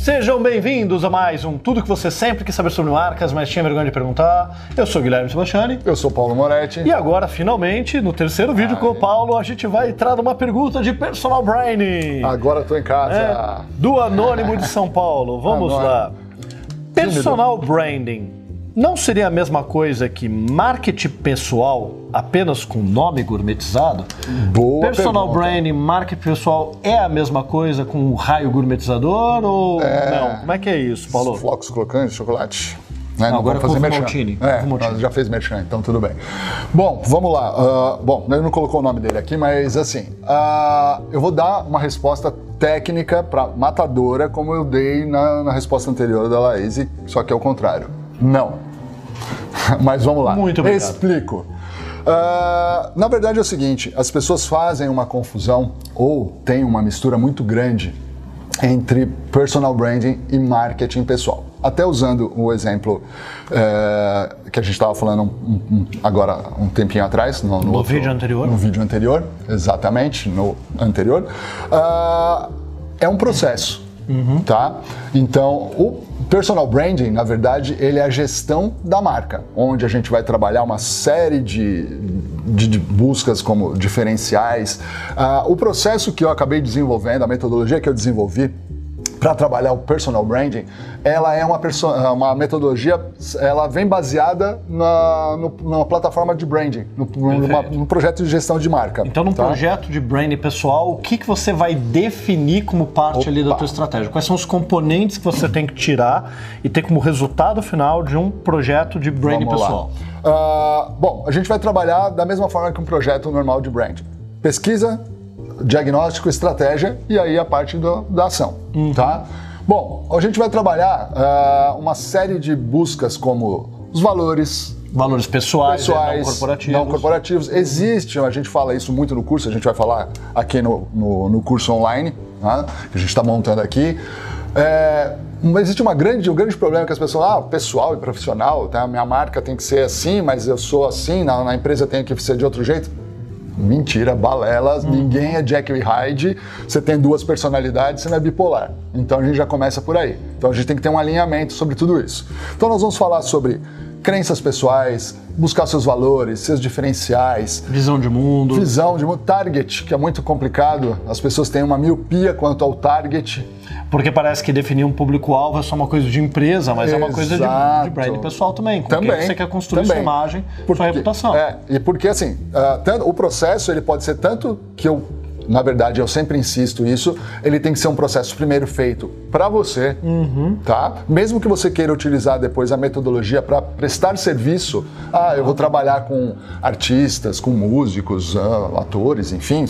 Sejam bem-vindos a mais um Tudo que você sempre quis saber sobre marcas, mas tinha vergonha de perguntar. Eu sou Guilherme Sebastiani. Eu sou Paulo Moretti. E agora, finalmente, no terceiro vídeo com o Paulo, a gente vai entrar numa pergunta de personal branding. Agora tô em casa. É, do Anônimo de São Paulo. Vamos Anônimo. lá. Personal branding não seria a mesma coisa que marketing pessoal apenas com nome gourmetizado? Boa Personal pergunta. branding, marketing pessoal é a mesma coisa com um raio gourmetizador ou não? Como é que é isso, Paulo? Flocos crocantes chocolate. Né? Não, agora é fazer merchan. É, já fez merchan, então tudo bem. Bom, vamos lá. Ah, bom, ele não colocou o nome dele aqui, mas assim, ah, eu vou dar uma resposta técnica para matadora, como eu dei na, na resposta anterior da Laís, só que é o contrário. Não. mas vamos lá. Muito obrigado. Explico. Ah, na verdade é o seguinte, as pessoas fazem uma confusão ou tem uma mistura muito grande entre personal branding e marketing pessoal. Até usando o exemplo eh, que a gente estava falando um- um- agora um tempinho atrás, no, No outro- vídeo anterior. No vídeo anterior, exatamente, no anterior. Ah, é um processo, tá? Então, o personal branding, na verdade, ele é a gestão da marca, onde a gente vai trabalhar uma série de, de- de buscas como diferenciais. Ah, o processo que eu acabei desenvolvendo, a metodologia que eu desenvolvi, para trabalhar o personal branding, ela é uma, perso- uma metodologia, ela vem baseada na, no- numa plataforma de branding, no, numa- num projeto de gestão de marca. Então, num tá? projeto de branding pessoal, o que, que você vai definir como parte ali da Opa. tua estratégia? Quais são os componentes que você tem que tirar e ter como resultado final de um projeto de branding Vamos pessoal? Ah, bom, a gente vai trabalhar da mesma forma que um projeto normal de branding. Pesquisa, diagnóstico, estratégia e aí a parte do- da ação, Uhum. tá? Bom, a gente vai trabalhar ah, uma série de buscas como os valores, Valores pessoais, pessoais, não corporativos. não corporativos. Existe, a gente fala isso muito no curso, a gente vai falar aqui no, no, no curso online, tá? que a gente está montando aqui. É, existe uma grande, um grande problema que as pessoas, ah, pessoal e profissional, tá? minha marca tem que ser assim, mas eu sou assim, na, na empresa tem que ser de outro jeito. Mentira, balelas, ninguém é Jekyll e Hyde, você tem duas personalidades, você não é bipolar. Então a gente já começa por aí. Então a gente tem que ter um alinhamento sobre tudo isso. Então nós vamos falar sobre crenças pessoais, buscar seus valores, seus diferenciais, Visão de mundo. visão de mundo, target, que é muito complicado. As pessoas têm uma miopia quanto ao target. Porque parece que definir um público-alvo é só uma coisa de empresa, mas é uma coisa de, Exato. de branding pessoal também. Com Também. quem você quer construir também. sua imagem, Porque- sua reputação. É, e porque assim, ah, tanto- o processo ele pode ser tanto que eu, na verdade, eu sempre insisto isso, ele tem que ser um processo primeiro feito para você, Uhum. tá? Mesmo que você queira utilizar depois a metodologia para prestar serviço, ah, eu vou trabalhar com artistas, com músicos, ah, atores, enfim,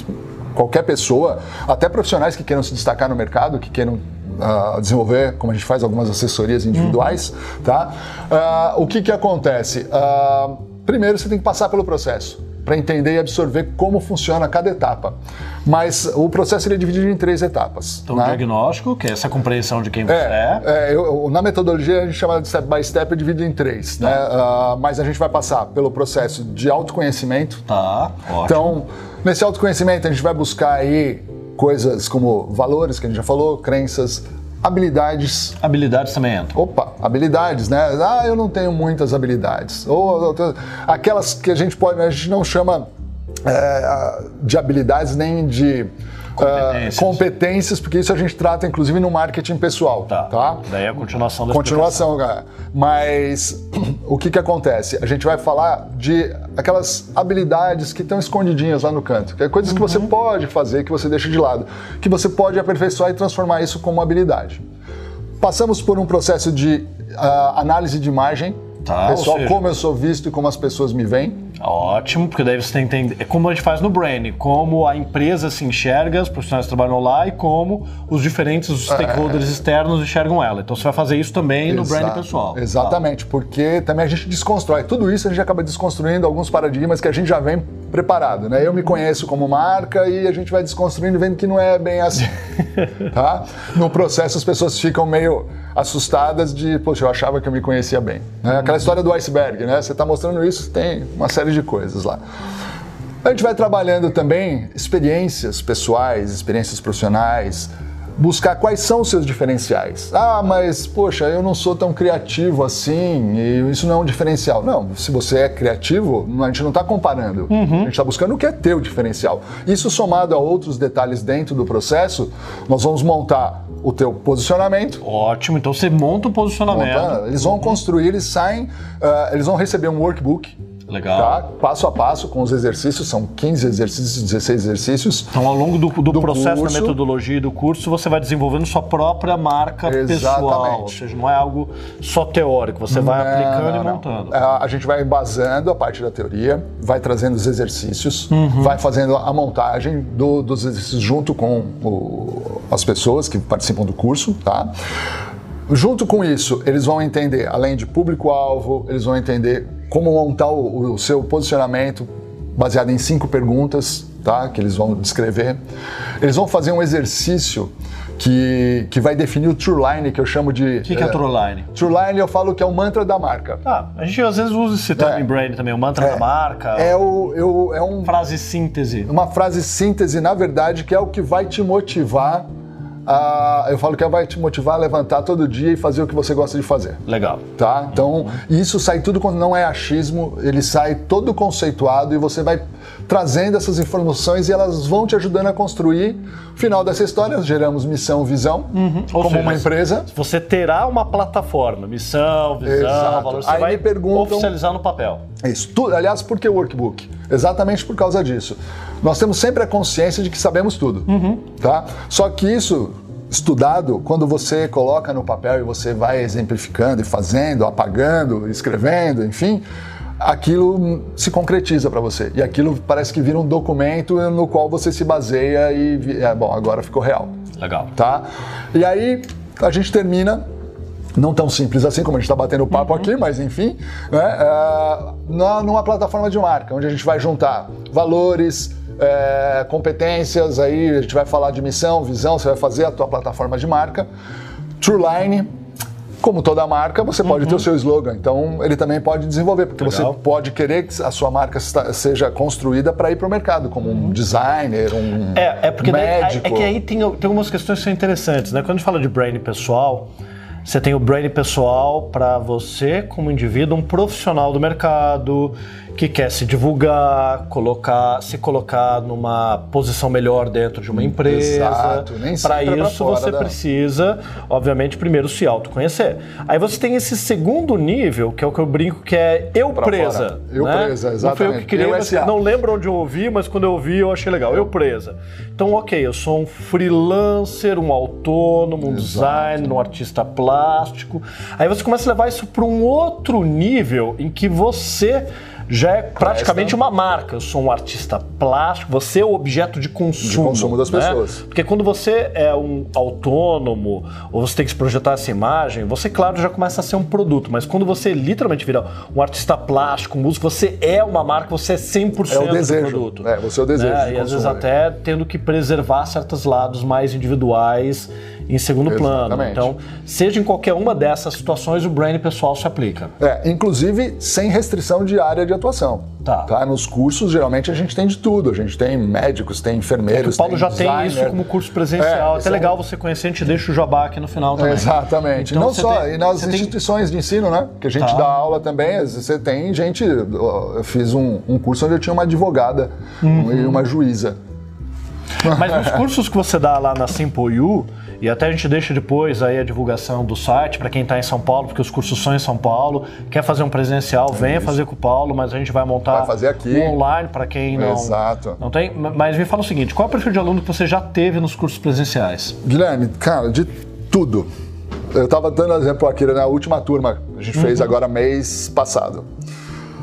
qualquer pessoa, até profissionais que queiram se destacar no mercado, que queiram ah, desenvolver, como a gente faz algumas assessorias individuais, tá? Ah, o que que acontece? Ah, primeiro você tem que passar pelo processo para entender e absorver como funciona cada etapa. Mas o processo ele é dividido em três etapas. Então, né? o diagnóstico, que é essa compreensão de quem você é. É, é, eu- na metodologia a gente chama de step by step, é dividido em três, né? Ah, mas a gente vai passar pelo processo de autoconhecimento, Tá, ótimo. então, nesse autoconhecimento, a gente vai buscar aí coisas como valores, que a gente já falou, crenças, habilidades. Habilidades também entram. Opa, habilidades, né? Ah, eu não tenho muitas habilidades. Ou tenho- aquelas que a gente pode, a gente não chama é, de habilidades nem de Competências. ah, competências, porque isso a gente trata inclusive no marketing pessoal, Tá. tá? Daí a continuação da Continuação, cara. Mas o que que acontece? A gente vai falar de aquelas habilidades que estão escondidinhas lá no canto, que é coisas que você Uhum. pode fazer, que você deixa de lado, que você pode aperfeiçoar e transformar isso como habilidade. Passamos por um processo de ah, análise de imagem, Tá, pessoal, seja- como eu sou visto e como as pessoas me veem. Ótimo, porque daí você tem que entender. É como a gente faz no branding, como a empresa se enxerga, os profissionais que trabalham lá e como os diferentes stakeholders externos enxergam ela. Então você vai fazer isso também no branding Exato, pessoal. Exatamente, porque também a gente desconstrói. Tudo isso a gente acaba desconstruindo alguns paradigmas que a gente já vem preparado, né? Eu me conheço como marca e a gente vai desconstruindo vendo que não é bem assim, tá? No processo as pessoas ficam meio assustadas de, poxa, eu achava que eu me conhecia bem. né? Aquela história do iceberg, né? Você está mostrando isso, tem uma série de coisas lá. A gente vai trabalhando também experiências pessoais, experiências profissionais, buscar quais são os seus diferenciais. Ah, mas poxa, eu não sou tão criativo assim, e isso não é um diferencial. Não, se você é criativo, a gente não está comparando. A gente está buscando o que é teu diferencial. Isso somado a outros detalhes dentro do processo, nós vamos montar o teu posicionamento. Ótimo, então você monta o posicionamento. Monta, eles vão construir, eles saem, uh, eles vão receber um workbook Legal. Tá? Passo a passo com os exercícios, são 15 exercícios, 16 exercícios. Então, ao longo do, do, do processo curso, da metodologia e do curso, você vai desenvolvendo sua própria marca Exatamente. pessoal. Ou seja, não é algo só teórico, você vai não, aplicando não, e montando. É, a gente vai embasando a parte da teoria, vai trazendo os exercícios, uhum. vai fazendo a montagem do, dos exercícios junto com o, as pessoas que participam do curso, tá? Junto com isso, eles vão entender, além de público-alvo, eles vão entender como montar o, o, seu posicionamento baseado em cinco perguntas, tá? Que eles vão descrever. Eles vão fazer um exercício que, que vai definir o True Line, que eu chamo de. O que, que é, é True Line? True Line eu falo que é o mantra da marca. Tá, a gente às vezes usa esse termo é, em brand também, o mantra é, da marca. É, o, eu, é um. Frase síntese. Uma frase síntese, na verdade, que é o que vai te motivar ah, eu falo que vai te motivar a levantar todo dia e fazer o que você gosta de fazer. Legal. Tá? Então, isso sai tudo quando não é achismo, ele sai todo conceituado e você vai trazendo essas informações e elas vão te ajudando a construir. Final dessa história, geramos missão, visão, uhum. como seja, uma empresa. Você terá uma plataforma, missão, visão, Exato. valor, você Aí vai me perguntam, oficializar no papel. Isso. Tu, aliás, por que workbook? Exatamente por causa disso. Nós temos sempre a consciência de que sabemos tudo, uhum. tá? Só que isso estudado, quando você coloca no papel e você vai exemplificando e fazendo, apagando, escrevendo, enfim, aquilo se concretiza para você. E aquilo parece que vira um documento no qual você se baseia e é bom, agora ficou real. Legal. Tá? E aí a gente termina não tão simples assim como a gente está batendo papo uhum. aqui, mas enfim, né, uh, numa plataforma de marca, onde a gente vai juntar valores, é, competências, aí a gente vai falar de missão, visão, você vai fazer a tua plataforma de marca. Trueline, como toda marca, você pode uhum. ter o seu slogan. Então, ele também pode desenvolver, porque Legal. você pode querer que a sua marca seja construída para ir para o mercado, como um designer, um é, é porque médico. Daí, é que aí tem, tem algumas questões que são interessantes, né? Quando a gente fala de brand pessoal, você tem o brand pessoal para você, como indivíduo, um profissional do mercado que quer se divulgar, colocar, se colocar numa posição melhor dentro de uma empresa. Exato, nem Para isso você da... precisa, obviamente, primeiro se autoconhecer. Aí você tem esse segundo nível, que é o que eu brinco, que é eu pra presa. Fora. Eu né? presa, exatamente. Não foi eu que criei, eu mas não lembro onde eu ouvi, mas quando eu ouvi eu achei legal. Eu presa. Então, ok, eu sou um freelancer, um autônomo, um Exato. designer, um artista plástico. Aí você começa a levar isso para um outro nível em que você já é praticamente uma marca. Eu sou um artista plástico, você é o objeto de consumo. De consumo das né? pessoas. Porque quando você é um autônomo, ou você tem que se projetar essa imagem, você, claro, já começa a ser um produto. Mas quando você literalmente vira um artista plástico, um músico, você é uma marca, você é 100% é o desejo. do produto. É, você é o desejo. Né? De e às vezes até tendo que preservar certos lados mais individuais em segundo Exatamente. plano. Então, seja em qualquer uma dessas situações, o brand pessoal se aplica. É, inclusive sem restrição de área de atuação. Tá. tá. Nos cursos, geralmente, a gente tem de tudo. A gente tem médicos, tem enfermeiros. É o Paulo tem já designer. tem isso como curso presencial. É, Até legal você conhecer, a gente deixa o jabá aqui no final também. Exatamente. Então, Não só, tem, e nas instituições tem... de ensino, né? Que a gente tá. dá aula também, você tem gente. Eu fiz um, um curso onde eu tinha uma advogada uhum. e uma juíza. Mas nos cursos que você dá lá na Simple U, e até a gente deixa depois aí a divulgação do site para quem está em São Paulo, porque os cursos são em São Paulo. Quer fazer um presencial, venha Isso. fazer com o Paulo, mas a gente vai montar vai fazer aqui. um online para quem não, Exato. não tem. Mas me fala o seguinte: qual é o perfil de aluno que você já teve nos cursos presenciais? Guilherme, cara, de tudo. Eu estava dando exemplo aqui na última turma, a gente uhum. fez agora mês passado.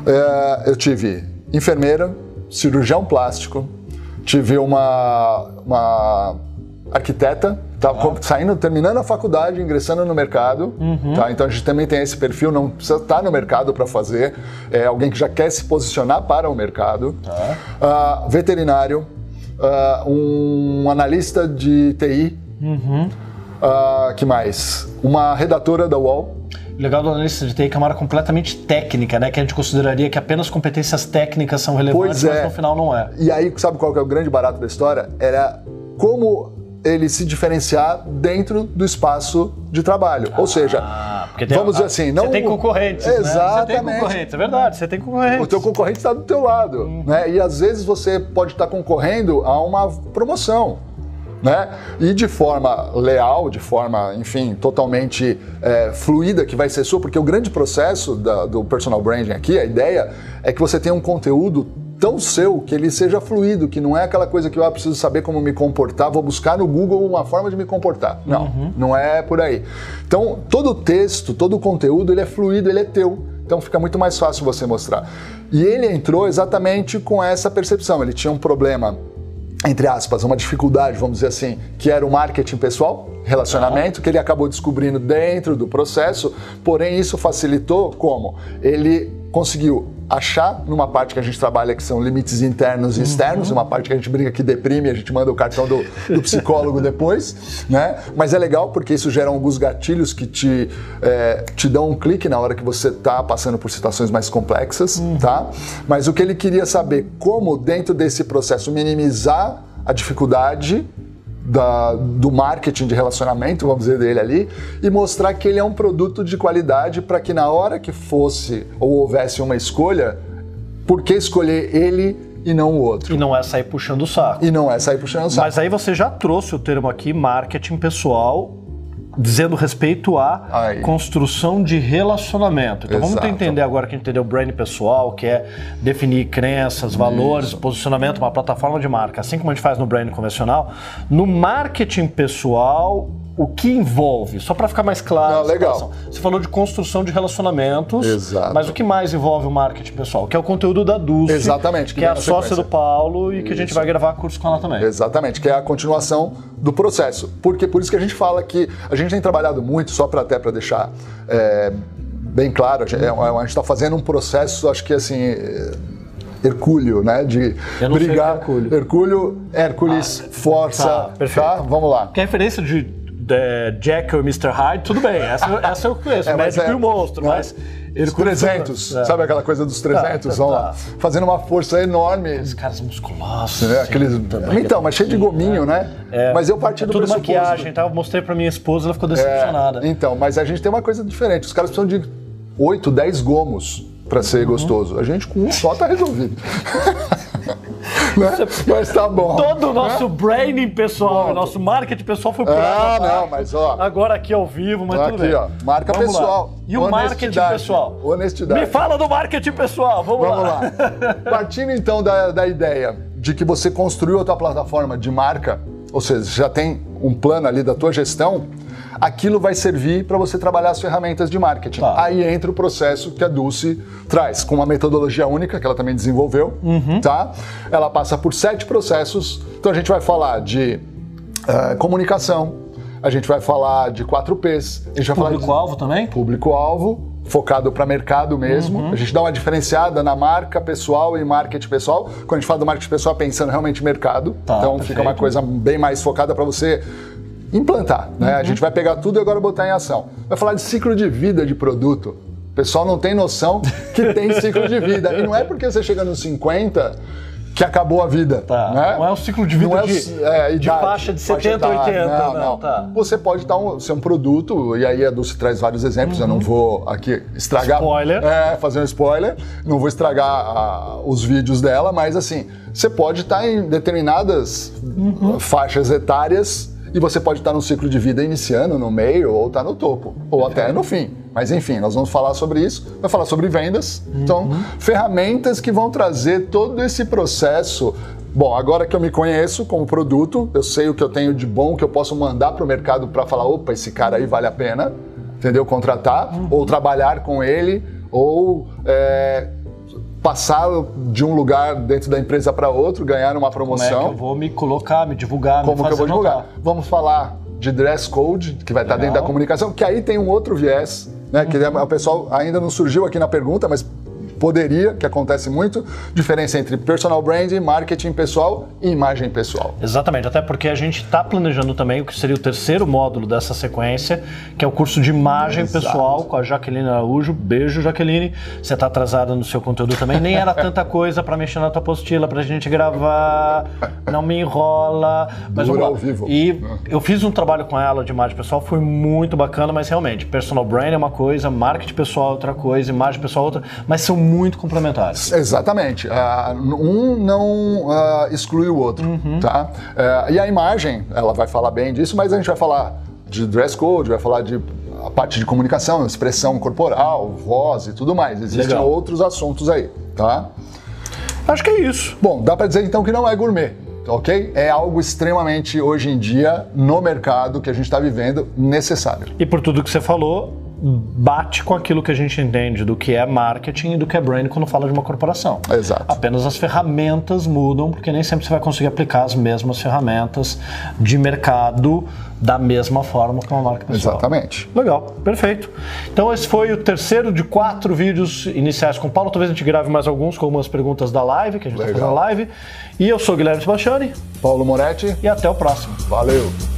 É, eu tive enfermeira, cirurgião plástico, tive uma, uma arquiteta, tá ah. saindo, terminando a faculdade, ingressando no mercado, uhum. tá? Então a gente também tem esse perfil, não precisa estar no mercado para fazer, é alguém que já quer se posicionar para o mercado. Tá. Uh, veterinário, uh, um analista de TI, uhum. uh, que mais? Uma redatora da UOL. Legal do analista de TI que é uma área completamente técnica, né? Que a gente consideraria que apenas competências técnicas são relevantes, é. mas no final não é. E aí, sabe qual que é o grande barato da história? Era como ele se diferenciar dentro do espaço de trabalho. Ou seja, Ah, tem- vamos dizer ah, assim, não Você tem concorrentes, né? Você tem Exatamente. concorrentes, é verdade, você tem concorrentes. o teu concorrente está do teu lado, né? E às vezes você pode estar concorrendo a uma promoção, né? E de forma leal, de forma, enfim, totalmente é, fluida que vai ser sua, porque o grande processo da- do personal branding aqui, a ideia é que você tenha um conteúdo tão seu que ele seja fluido, que não é aquela coisa que eu ah, preciso saber como me comportar, vou buscar no Google uma forma de me comportar. Não, não é por aí. Então, todo o texto, todo o conteúdo, ele é fluido, ele é teu. Então fica muito mais fácil você mostrar. E ele entrou exatamente com essa percepção. Ele tinha um problema, entre aspas, uma dificuldade, vamos dizer assim, que era o marketing pessoal, relacionamento, que ele acabou descobrindo dentro do processo. Porém, isso facilitou como? Ele conseguiu achar numa parte que a gente trabalha que são limites internos e externos, uma parte que a gente brinca que deprime, a gente manda o cartão do, do psicólogo depois, né? Mas é legal porque isso gera alguns gatilhos que te, é, te dão um clique na hora que você está passando por situações mais complexas, tá? Mas o que ele queria saber, como dentro desse processo minimizar a dificuldade da- do marketing de relacionamento, vamos dizer, dele ali, e mostrar que ele é um produto de qualidade para que na hora que fosse ou houvesse uma escolha, por que escolher ele e não o outro? E não é sair puxando o saco. E não é sair puxando o saco. Mas aí você já trouxe o termo aqui, marketing pessoal, dizendo respeito à Aí. construção de relacionamento. Então vamos Exato. entender agora que a gente entendeu o brand pessoal, que é definir crenças, valores, posicionamento, uma plataforma de marca, assim como a gente faz no brand convencional. No marketing pessoal, o que envolve? Só para ficar mais claro. Não, legal. Você falou de construção de relacionamentos, Exato. mas o que mais envolve o marketing pessoal? Que é o conteúdo da Dulce, Exatamente, que que, é a sócia do Paulo e que a gente Isso. vai gravar curso com ela também. Exatamente, que é a continuação do processo. Porque por isso que a gente fala que a gente tem trabalhado muito, só para até para deixar é, bem claro, a gente está fazendo um processo, acho que assim. é, Hercúleo, né? De é brigar. Hercúleo. Hercúleo, Hércules, força. tá, perfeito. tá? Vamos lá. Que a referência de, de Jekyll e Mr. Hyde, tudo bem, essa, essa eu conheço, É, o mas médico é- e o monstro, né? mas... Os 300, É. sabe aquela coisa dos 300? Tá, tá. lá. Fazendo uma força enorme. Os caras musculosos. né? assim, Aqueles... também. Então, mas cheio de gominho, né? É. Mas eu parti É do tudo pressuposto- maquiagem, tá? Eu mostrei pra minha esposa, ela ficou decepcionada. É, então, mas a gente tem uma coisa diferente. Os caras precisam de 8, 10 gomos para ser Uhum. gostoso. A gente com um só tá resolvido. Né? Mas tá bom. Todo o nosso branding pessoal, o nosso marketing pessoal foi por Ah, não, mas ó. Agora aqui ao vivo, mas tudo Aqui, bem. ó. Marca Vamos lá. pessoal. E o marketing pessoal? Honestidade. Me fala do marketing pessoal, vamos, Vamos lá. Partindo então da, da ideia de que você construiu a tua plataforma de marca, ou seja, já tem um plano ali da tua gestão, aquilo vai servir para você trabalhar as ferramentas de marketing. Tá. Aí entra o processo que a Dulce traz, com uma metodologia única que ela também desenvolveu, Uhum. tá? Ela passa por sete processos. Então a gente vai falar de eh, comunicação, a gente vai falar de 4Ps, a gente vai falar de Público-alvo também? público-alvo, focado para mercado mesmo. A gente dá uma diferenciada na marca pessoal e marketing pessoal. Quando a gente fala do marketing pessoal, é pensando realmente mercado. Tá, então fica uma perfeito. coisa bem mais focada para você implantar. Né? A gente vai pegar tudo e agora botar em ação. Vai falar de ciclo de vida de produto. O pessoal não tem noção que tem ciclo de vida. E não é porque você chega nos 50 que acabou a vida. Tá. né? Não é o ciclo de vida Não é de- é, de idade, faixa de 70, etária. 80, Não, não, não. tá. Você pode estar um, ser um produto, e aí a Dulce traz vários exemplos, eu não vou aqui estragar. Uhum. Spoiler. É, fazer um spoiler. Não vou estragar ah, os vídeos dela, mas assim, você pode estar em determinadas Uhum. faixas etárias e você pode estar no ciclo de vida iniciando, no meio, ou estar no topo, ou até no fim. Mas enfim, nós vamos falar sobre isso, vai falar sobre vendas. Então, Uhum. ferramentas que vão trazer todo esse processo. Bom, agora que eu me conheço como produto, eu sei o que eu tenho de bom que eu posso mandar para o mercado para falar, opa, esse cara aí vale a pena, entendeu? Contratar, ou trabalhar com ele, ou é, passar de um lugar dentro da empresa para outro, ganhar uma Como é que promoção eu vou me colocar, me divulgar, como me que fazer eu vou divulgar. notar? Vamos falar de dress code, que vai estar Legal. dentro da comunicação, que aí tem um outro viés, né? Que Uhum. o pessoal ainda não surgiu aqui na pergunta, mas poderia, que acontece muito, diferença entre personal branding, marketing pessoal e imagem pessoal. Exatamente, até porque a gente está planejando também o que seria o terceiro módulo dessa sequência, que é o curso de imagem Exato. pessoal com a Jaqueline Araújo. Beijo, Jaqueline. Você está atrasada no seu conteúdo também. Nem era tanta coisa para mexer na tua apostila, para a gente gravar. não me enrola. Mas Dura ao vivo. E eu fiz um trabalho com ela de imagem pessoal, foi muito bacana, mas realmente, personal brand é uma coisa, marketing pessoal é outra coisa, imagem pessoal é outra, mas são muito complementares. Exatamente. Ah, um não ah, exclui o outro, tá? Eh, e a imagem, ela vai falar bem disso, mas a gente vai falar de dress code, vai falar de a parte de comunicação, expressão corporal, voz e tudo mais. Existem Legal. outros assuntos aí, tá? Acho que é isso. Bom, dá para dizer então que não é gourmet, ok? É algo extremamente hoje em dia no mercado que a gente está vivendo necessário. E por tudo que você falou, bate com aquilo que a gente entende do que é marketing e do que é brand quando fala de uma corporação. Exato. Apenas as ferramentas mudam, porque nem sempre você vai conseguir aplicar as mesmas ferramentas de mercado da mesma forma que uma marca pessoal. Exatamente. Legal, perfeito. Então esse foi o terceiro de quatro vídeos iniciais com o Paulo. Talvez a gente grave mais alguns com algumas perguntas da live, que a gente vai fazer na live. E eu sou o Guilherme Sebastiani Paulo Moretti, e até o próximo. valeu!